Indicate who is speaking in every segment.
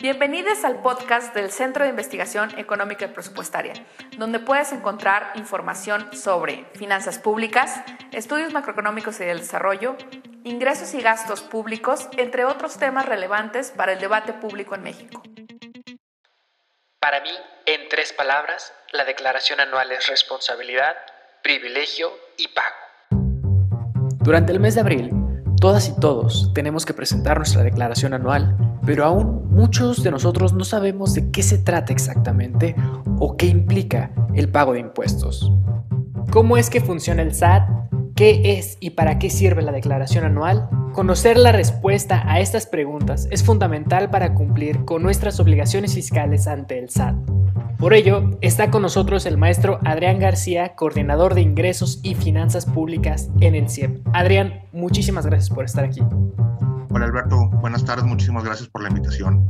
Speaker 1: Bienvenidos al podcast del Centro de Investigación Económica y Presupuestaria, donde puedes encontrar información sobre finanzas públicas, estudios macroeconómicos y del desarrollo, ingresos y gastos públicos, entre otros temas relevantes para el debate público en México.
Speaker 2: Para mí, en tres palabras, la declaración anual es responsabilidad, privilegio y pago.
Speaker 3: Durante el mes de abril, todas y todos tenemos que presentar nuestra declaración anual pero aún muchos de nosotros no sabemos de qué se trata exactamente o qué implica el pago de impuestos. ¿Cómo es que funciona el SAT? ¿Qué es y para qué sirve la declaración anual? Conocer la respuesta a estas preguntas es fundamental para cumplir con nuestras obligaciones fiscales ante el SAT. Por ello, está con nosotros el maestro Adrián García, coordinador de ingresos y finanzas públicas en el CIEP. Adrián, muchísimas gracias por estar aquí.
Speaker 4: Buenas tardes, muchísimas gracias por la invitación.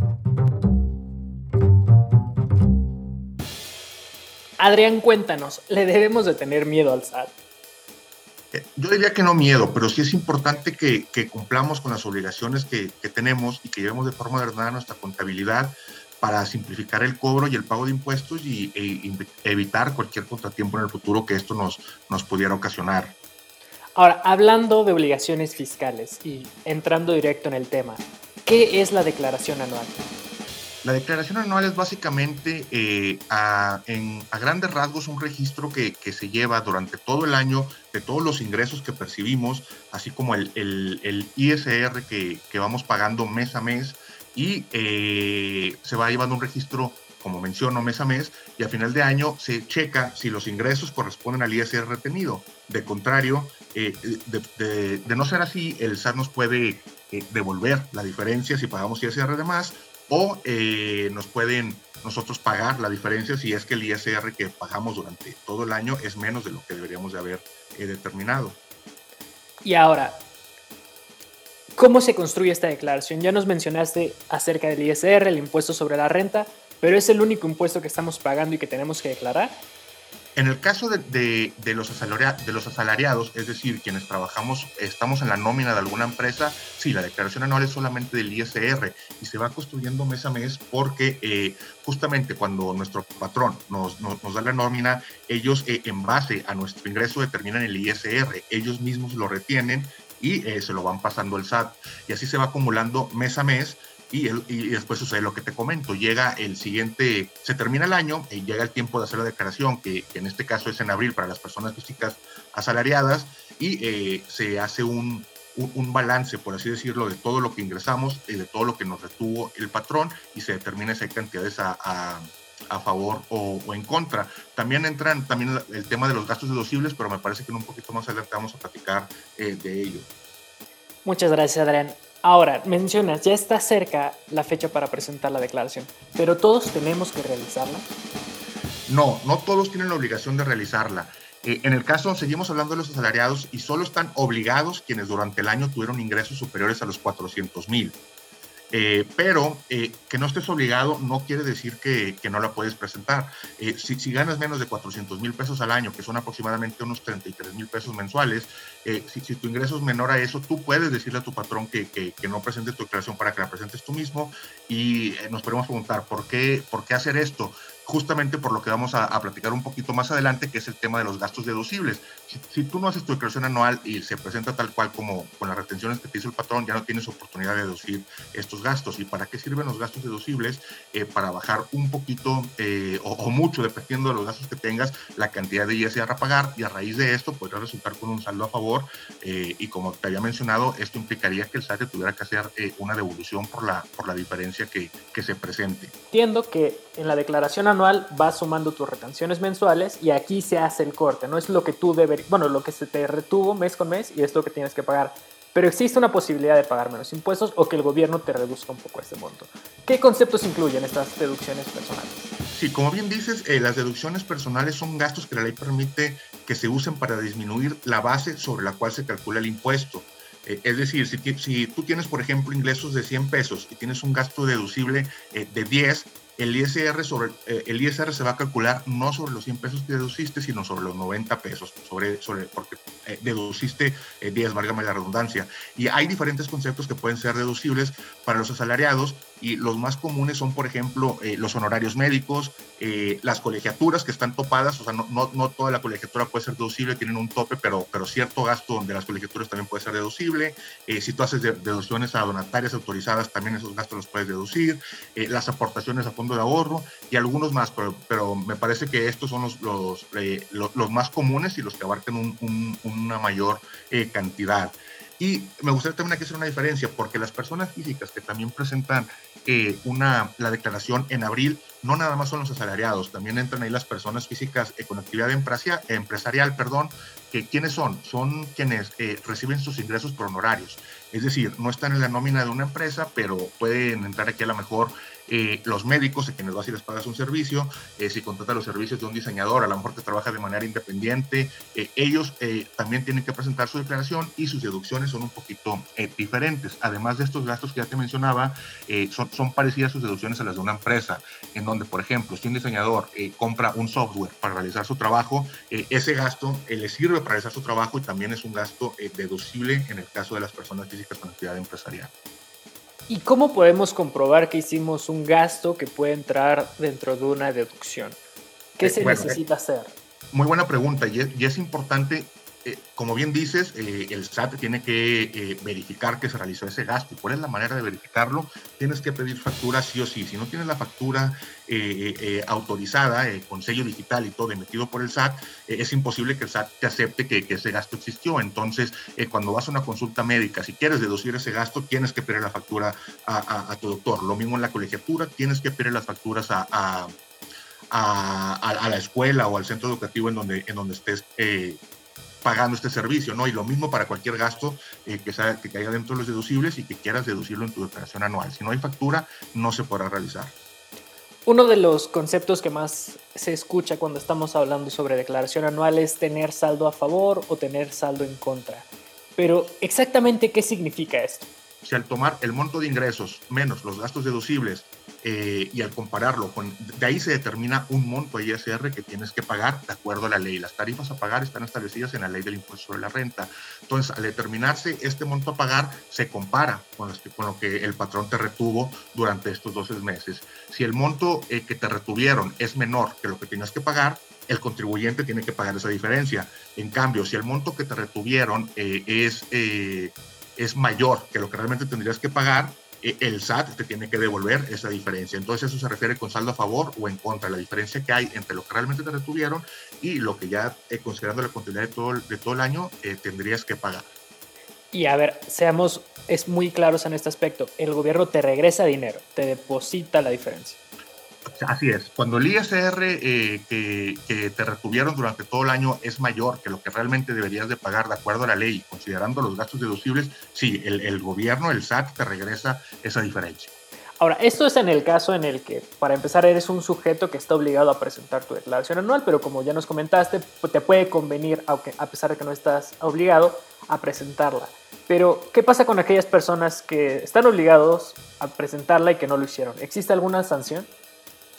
Speaker 3: Adrián, cuéntanos, ¿le debemos de tener miedo al SAT?
Speaker 4: Eh, yo diría que no miedo, pero sí es importante que, cumplamos con las obligaciones que, tenemos y que llevemos de forma ordenada nuestra contabilidad para simplificar el cobro y el pago de impuestos y e evitar cualquier contratiempo en el futuro que esto nos, nos pudiera ocasionar.
Speaker 3: Ahora, hablando de obligaciones fiscales y entrando directo en el tema, ¿qué es la declaración anual?
Speaker 4: La declaración anual es básicamente eh, a, grandes rasgos un registro que, se lleva durante todo el año de todos los ingresos que percibimos, así como el, ISR que, vamos pagando mes a mes y eh, se va llevando un registro como menciono, mes a mes, y a final de año se checa si los ingresos corresponden al ISR retenido. De contrario, eh, de, no ser así, el SAT nos puede eh, devolver la diferencia si pagamos ISR de más o eh, nos pueden nosotros pagar la diferencia si es que el ISR que pagamos durante todo el año es menos de lo que deberíamos de haber determinado.
Speaker 3: Y ahora, ¿cómo se construye esta declaración? Ya nos mencionaste acerca del ISR, el impuesto sobre la renta, pero es el único impuesto que estamos pagando y que tenemos que declarar.
Speaker 4: En el caso de, los de, los asalariados, es decir, quienes trabajamos, estamos en la nómina de alguna empresa, sí, la declaración anual es solamente del ISR y se va construyendo mes a mes porque eh, justamente cuando nuestro patrón nos, da la nómina, ellos eh, en base a nuestro ingreso determinan el ISR, ellos mismos lo retienen y eh, se lo van pasando el SAT. Y así se va acumulando mes a mes y, después sucede lo que te comento, llega el siguiente, se termina el año y llega el tiempo de hacer la declaración, que, en este caso es en abril para las personas físicas asalariadas, y eh, se hace un, un, balance, por así decirlo, de todo lo que ingresamos y de todo lo que nos retuvo el patrón y se determina si hay cantidades a, a, favor o, en contra. También entran también el tema de los gastos deducibles, pero me parece que en un poquito más adelante vamos a platicar eh, de ello.
Speaker 3: Muchas gracias, Adrián. Ahora, mencionas, ya está cerca la fecha para presentar la declaración, pero todos tenemos que realizarla.
Speaker 4: No, no todos tienen la obligación de realizarla. Eh, en el caso, seguimos hablando de los asalariados y solo están obligados quienes durante el año tuvieron ingresos superiores a los 400 mil. Eh, pero eh, que no estés obligado no quiere decir que, no la puedes presentar. Eh, si, ganas menos de 400 mil pesos al año, que son aproximadamente unos 33 mil pesos mensuales, si, tu ingreso es menor a eso, tú puedes decirle a tu patrón que, no presente tu declaración para que la presentes tú mismo y nos podemos preguntar, ¿por qué, ¿por qué hacer esto? Justamente por lo que vamos a, platicar un poquito más adelante, que es el tema de los gastos deducibles. Si, tú no haces tu declaración anual y se presenta tal cual como con las retenciones que te hizo el patrón, ya no tienes oportunidad de deducir estos gastos. ¿Y para qué sirven los gastos deducibles? Eh, para bajar un poquito eh, o, mucho, dependiendo de los gastos que tengas, la cantidad de ISR a pagar y a raíz de esto podrás resultar con un saldo a favor. Eh, y como te había mencionado, esto implicaría que el SAT tuviera que hacer una devolución por la, por la diferencia que, que se presente.
Speaker 3: Entiendo que en la declaración anual vas sumando tus retenciones mensuales y aquí se hace el corte. No es lo que tú deberías, bueno, lo que se te retuvo mes con mes y es lo que tienes que pagar. Pero existe una posibilidad de pagar menos impuestos o que el gobierno te reduzca un poco este monto. ¿Qué conceptos incluyen estas deducciones personales?
Speaker 4: Sí, como bien dices, eh, las deducciones personales son gastos que la ley permite que se usen para disminuir la base sobre la cual se calcula el impuesto. Eh, es decir, si, si, tú tienes, por ejemplo, ingresos de 100 pesos y tienes un gasto deducible eh, de 10, el ISR, sobre, eh, el ISR se va a calcular no sobre los 100 pesos que deduciste, sino sobre los 90 pesos, sobre, sobre, porque eh, deduciste 10, eh, válgame la redundancia. Y hay diferentes conceptos que pueden ser deducibles para los asalariados. Y los más comunes son, por ejemplo, eh, los honorarios médicos, eh, las colegiaturas que están topadas, o sea, no, no, toda la colegiatura puede ser deducible, tienen un tope, pero, pero cierto gasto de las colegiaturas también puede ser deducible. Eh, si tú haces deducciones a donatarias autorizadas, también esos gastos los puedes deducir. las aportaciones a fondo de ahorro y algunos más, pero, pero me parece que estos son los, los, los, más comunes y los que abarcan un, una mayor cantidad. Y me gustaría también aquí hacer una diferencia, porque las personas físicas que también presentan eh, una, la declaración en abril, no nada más son los asalariados, también entran ahí las personas físicas eh, con actividad empresarial, empresarial, perdón, que quiénes son? Son quienes eh, reciben sus ingresos por honorarios. Es decir, no están en la nómina de una empresa, pero pueden entrar aquí a lo mejor eh, los médicos, a quienes vas y les pagas un servicio, eh, si contratas los servicios de un diseñador, a lo mejor que trabaja de manera independiente, ellos también tienen que presentar su declaración y sus deducciones son un poquito diferentes. Además de estos gastos que ya te mencionaba, son, son parecidas sus deducciones a las de una empresa, en donde, por ejemplo, si un diseñador compra un software para realizar su trabajo, ese gasto le sirve para realizar su trabajo y también es un gasto deducible en el caso de las personas físicas con actividad empresarial.
Speaker 3: ¿Y cómo podemos comprobar que hicimos un gasto que puede entrar dentro de una deducción? ¿Qué eh, se necesita hacer?
Speaker 4: Muy buena pregunta y es, y es importante eh, como bien dices, eh, el SAT tiene que eh, verificar que se realizó ese gasto. ¿Cuál es la manera de verificarlo? Tienes que pedir factura sí o sí. Si no tienes la factura autorizada con sello digital y todo emitido por el SAT, es imposible que el SAT te acepte que, ese gasto existió. Entonces, cuando vas a una consulta médica, si quieres deducir ese gasto, tienes que pedir la factura a, tu doctor. Lo mismo en la colegiatura, tienes que pedir las facturas a, a, la escuela o al centro educativo en donde, en donde estés pagando este servicio, ¿no? Y lo mismo para cualquier gasto eh, que, sea, que caiga dentro de los deducibles y que quieras deducirlo en tu declaración anual. Si no hay factura, no se podrá realizar.
Speaker 3: Uno de los conceptos que más se escucha cuando estamos hablando sobre declaración anual es tener saldo a favor o tener saldo en contra. Pero exactamente qué significa esto?
Speaker 4: Si al tomar el monto de ingresos menos los gastos deducibles eh, y al compararlo con, de ahí se determina un monto de ISR que tienes que pagar de acuerdo a la ley. Las tarifas a pagar están establecidas en la ley del impuesto sobre la renta. Entonces, al determinarse este monto a pagar, se compara con, lo que el patrón te retuvo durante estos 12 meses. Si el monto eh, que te retuvieron es menor que lo que tienes que pagar, el contribuyente tiene que pagar esa diferencia. En cambio, si el monto que te retuvieron eh, es, es mayor que lo que realmente tendrías que pagar, el SAT te tiene que devolver esa diferencia. Entonces eso se refiere con saldo a favor o en contra, la diferencia que hay entre lo que realmente te retuvieron y lo que ya, eh, considerando la todo, de todo el año, eh, tendrías que pagar.
Speaker 3: Y a ver, seamos es muy claros en este aspecto. El gobierno te regresa dinero, te deposita la diferencia.
Speaker 4: Así es. Cuando el ISR eh, que, te retuvieron durante todo el año es mayor que lo que realmente deberías de pagar de acuerdo a la ley, considerando los gastos deducibles, sí, el, el gobierno, el SAT, te regresa esa diferencia.
Speaker 3: Ahora, esto es en el caso en el que, para empezar, eres un sujeto que está obligado a presentar tu declaración anual, pero como ya nos comentaste, te puede convenir, aunque a pesar de que no estás obligado, a presentarla. Pero, ¿qué pasa con aquellas personas que están obligados a presentarla y que no lo hicieron? ¿Existe alguna sanción?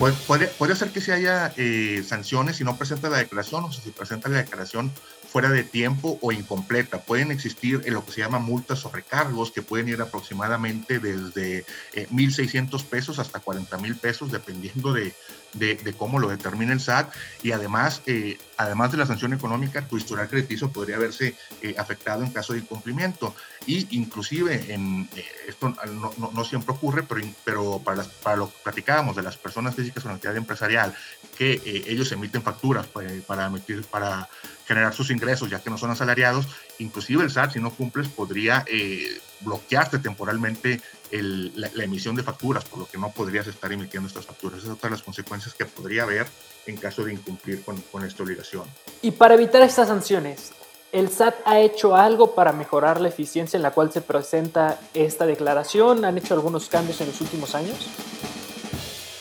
Speaker 4: Puede, puede, ser que se haya eh, sanciones si no presenta la declaración o si presenta la declaración fuera de tiempo o incompleta. Pueden existir en lo que se llama multas sobre cargos que pueden ir aproximadamente desde 1.600 eh, pesos hasta 40.000 pesos dependiendo de, de, cómo lo determina el SAT y además, eh, además de la sanción económica, tu historial crediticio podría verse eh, afectado en caso de incumplimiento. Y inclusive, eh, esto no, no, siempre ocurre, pero, pero para, para lo que platicábamos de las personas físicas con actividad empresarial, que ellos emiten facturas para, para, emitir, para generar sus ingresos, ya que no son asalariados, inclusive el SAT, si no cumples, podría bloquearte temporalmente la, emisión de facturas, por lo que no podrías estar emitiendo estas facturas. Esa es otra de las consecuencias que podría haber en caso de incumplir con, con esta obligación.
Speaker 3: Y para evitar estas sanciones, ¿el SAT ha hecho algo para mejorar la eficiencia en la cual se presenta esta declaración? ¿Han hecho algunos cambios en los últimos años?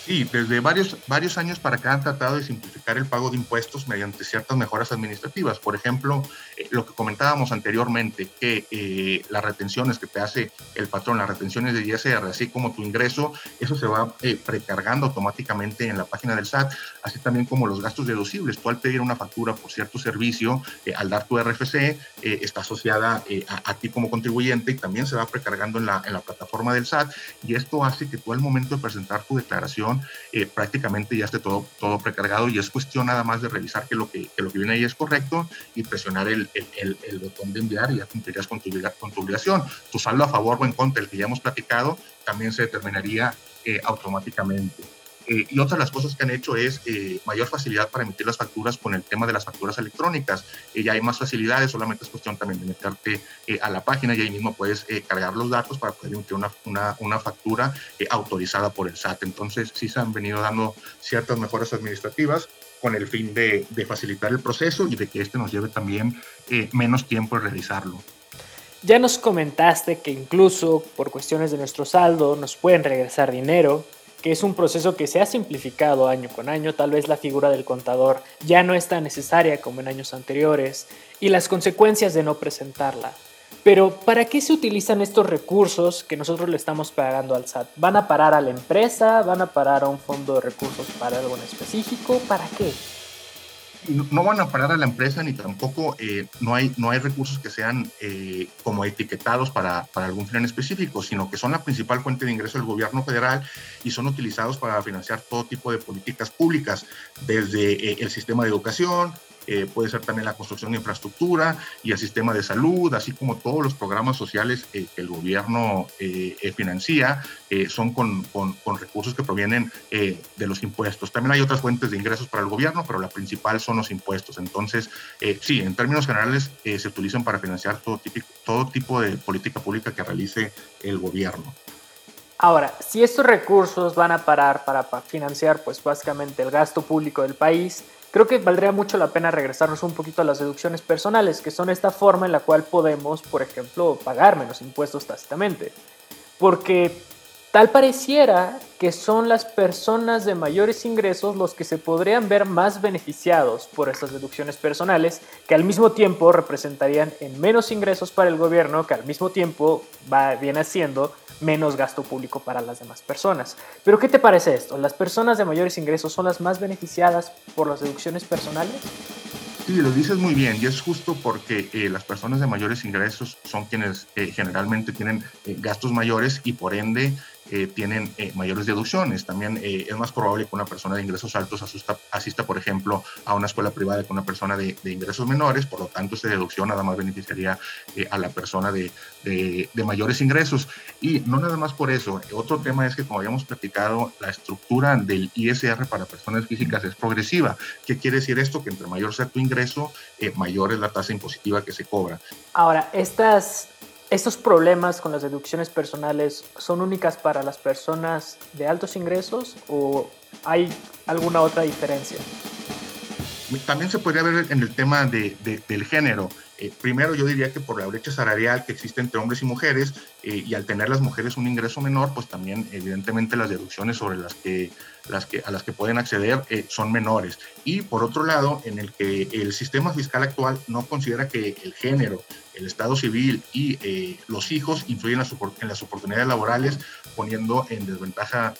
Speaker 4: Sí, desde varios, varios años para acá han tratado de simplificar el pago de impuestos mediante ciertas mejoras administrativas. Por ejemplo, eh, lo que comentábamos anteriormente, que eh, las retenciones que te hace el patrón, las retenciones de ISR, así como tu ingreso, eso se va eh, precargando automáticamente en la página del SAT, así también como los gastos deducibles. Tú al pedir una factura por cierto servicio, al dar tu RFC, está asociada a, ti como contribuyente y también se va precargando en la, en la plataforma del SAT y esto hace que tú al momento de presentar tu declaración eh, prácticamente ya esté todo, todo precargado y es cuestión nada más de revisar que lo que, lo que viene ahí es correcto y presionar el, el, botón de enviar y ya cumplirías con tu, con tu obligación. Tu saldo a favor o en contra, el que ya hemos platicado, también se determinaría eh, automáticamente. Eh, y otra de las cosas que han hecho es eh, mayor facilidad para emitir las facturas con el tema de las facturas electrónicas. Eh, ya hay más facilidades, solamente es cuestión también de meterte a la página y ahí mismo puedes cargar los datos para poder emitir una, una, una factura autorizada por el SAT. Entonces, sí se han venido dando ciertas mejoras administrativas con el fin de, facilitar el proceso y de que este nos lleve también menos tiempo en realizarlo.
Speaker 3: Ya nos comentaste que incluso por cuestiones de nuestro saldo nos pueden regresar dinero, que es un proceso que se ha simplificado año con año, tal vez la figura del contador ya no es tan necesaria como en años anteriores y las consecuencias de no presentarla. Pero ¿para qué se utilizan estos recursos que nosotros le estamos pagando al SAT? ¿Van a parar a la empresa? ¿Van a parar a un fondo de recursos para algo en específico? ¿Para qué?
Speaker 4: No van a parar a la empresa ni tampoco eh, no, hay, no hay recursos que sean eh, como etiquetados para, para, algún fin específico, sino que son la principal fuente de ingreso del gobierno federal y son utilizados para financiar todo tipo de políticas públicas, desde eh, el sistema de educación, eh, puede ser también la construcción de infraestructura y el sistema de salud, así como todos los programas sociales que el gobierno eh, eh, financia, son con, con, recursos que provienen de los impuestos. También hay otras fuentes de ingresos para el gobierno, pero la principal son los impuestos. Entonces, sí, en términos generales, se utilizan para financiar todo, típico, todo tipo de política pública que realice el gobierno.
Speaker 3: Ahora, si estos recursos van a parar para financiar, pues básicamente el gasto público del país, creo que valdría mucho la pena regresarnos un poquito a las deducciones personales, que son esta forma en la cual podemos, por ejemplo, pagar menos impuestos tácitamente. Porque tal pareciera que son las personas de mayores ingresos los que se podrían ver más beneficiados por estas deducciones personales, que al mismo tiempo representarían en menos ingresos para el gobierno, que al mismo tiempo va, viene haciendo menos gasto público para las demás personas. Pero ¿qué te parece esto? ¿Las personas de mayores ingresos son las más beneficiadas por las deducciones personales?
Speaker 4: Sí, lo dices muy bien y es justo porque eh, las personas de mayores ingresos son quienes eh, generalmente tienen eh, gastos mayores y por ende eh, tienen eh, mayores deducciones. También eh, es más probable que una persona de ingresos altos asista, por ejemplo, a una escuela privada con una persona de, ingresos menores, por lo tanto, esta deducción nada más beneficiaría a la persona de, de, mayores ingresos. Y no nada más por eso, otro tema es que, como habíamos platicado, la estructura del ISR para personas físicas es progresiva. ¿Qué quiere decir esto? Que entre mayor sea tu ingreso, mayor es la tasa impositiva que se cobra.
Speaker 3: Ahora, estas ¿Estos problemas con las deducciones personales son únicas para las personas de altos ingresos o hay alguna otra diferencia?
Speaker 4: También se podría ver en el tema de, del género. Eh, primero, yo diría que por la brecha salarial que existe entre hombres y mujeres, eh, y al tener las mujeres un ingreso menor, pues también evidentemente las deducciones sobre las que, las que, a las que pueden acceder eh, son menores. Y por otro lado, en el que el sistema fiscal actual no considera que el género, el estado civil y los hijos influyen en las oportunidades laborales, poniendo en desventaja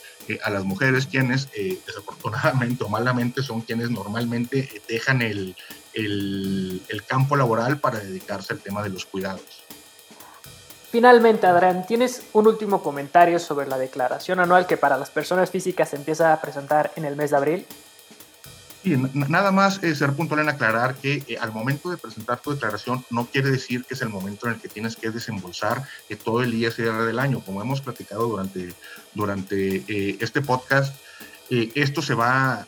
Speaker 4: a las mujeres, quienes desafortunadamente o malamente son quienes normalmente dejan el, el, el campo laboral para dedicarse al tema de los cuidados.
Speaker 3: Finalmente, Adrián, ¿tienes un último comentario sobre la declaración anual que para las personas físicas se empieza a presentar en el mes de abril?
Speaker 4: Sí, nada más eh, ser puntual en aclarar que eh, al momento de presentar tu declaración no quiere decir que es el momento en el que tienes que desembolsar eh, todo el ISR del año. Como hemos platicado durante, durante este podcast, esto se va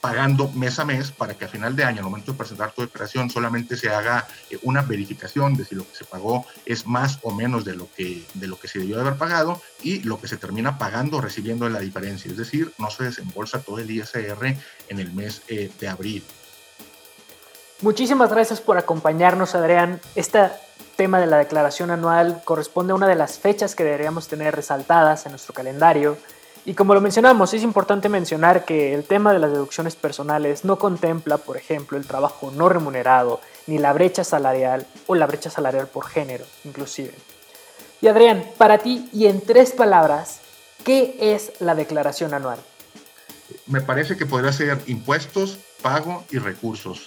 Speaker 4: pagando mes a mes para que a final de año, al momento de presentar tu declaración, solamente se haga eh, una verificación de si lo que se pagó es más o menos de lo que, de lo que se debió de haber pagado y lo que se termina pagando recibiendo en la diferencia. Es decir, no se desembolsa todo el ISR en el mes eh, de abril.
Speaker 3: Muchísimas gracias por acompañarnos, Adrián. Este tema de la declaración anual corresponde a una de las fechas que deberíamos tener resaltadas en nuestro calendario Y como lo mencionamos, es importante mencionar que el tema de las deducciones personales no contempla, por ejemplo, el trabajo no remunerado, ni la brecha salarial o la brecha salarial por género, inclusive. Y Adrián, para ti y en tres palabras, ¿qué es la declaración anual?
Speaker 4: Me parece que podría ser impuestos, pago y recursos.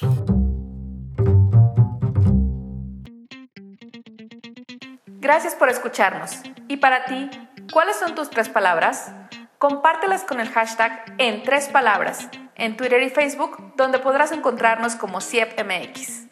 Speaker 1: Gracias por escucharnos. ¿Y para ti, cuáles son tus tres palabras? Compártelas con el hashtag en tres palabras en Twitter y Facebook, donde podrás encontrarnos como CIEPMX.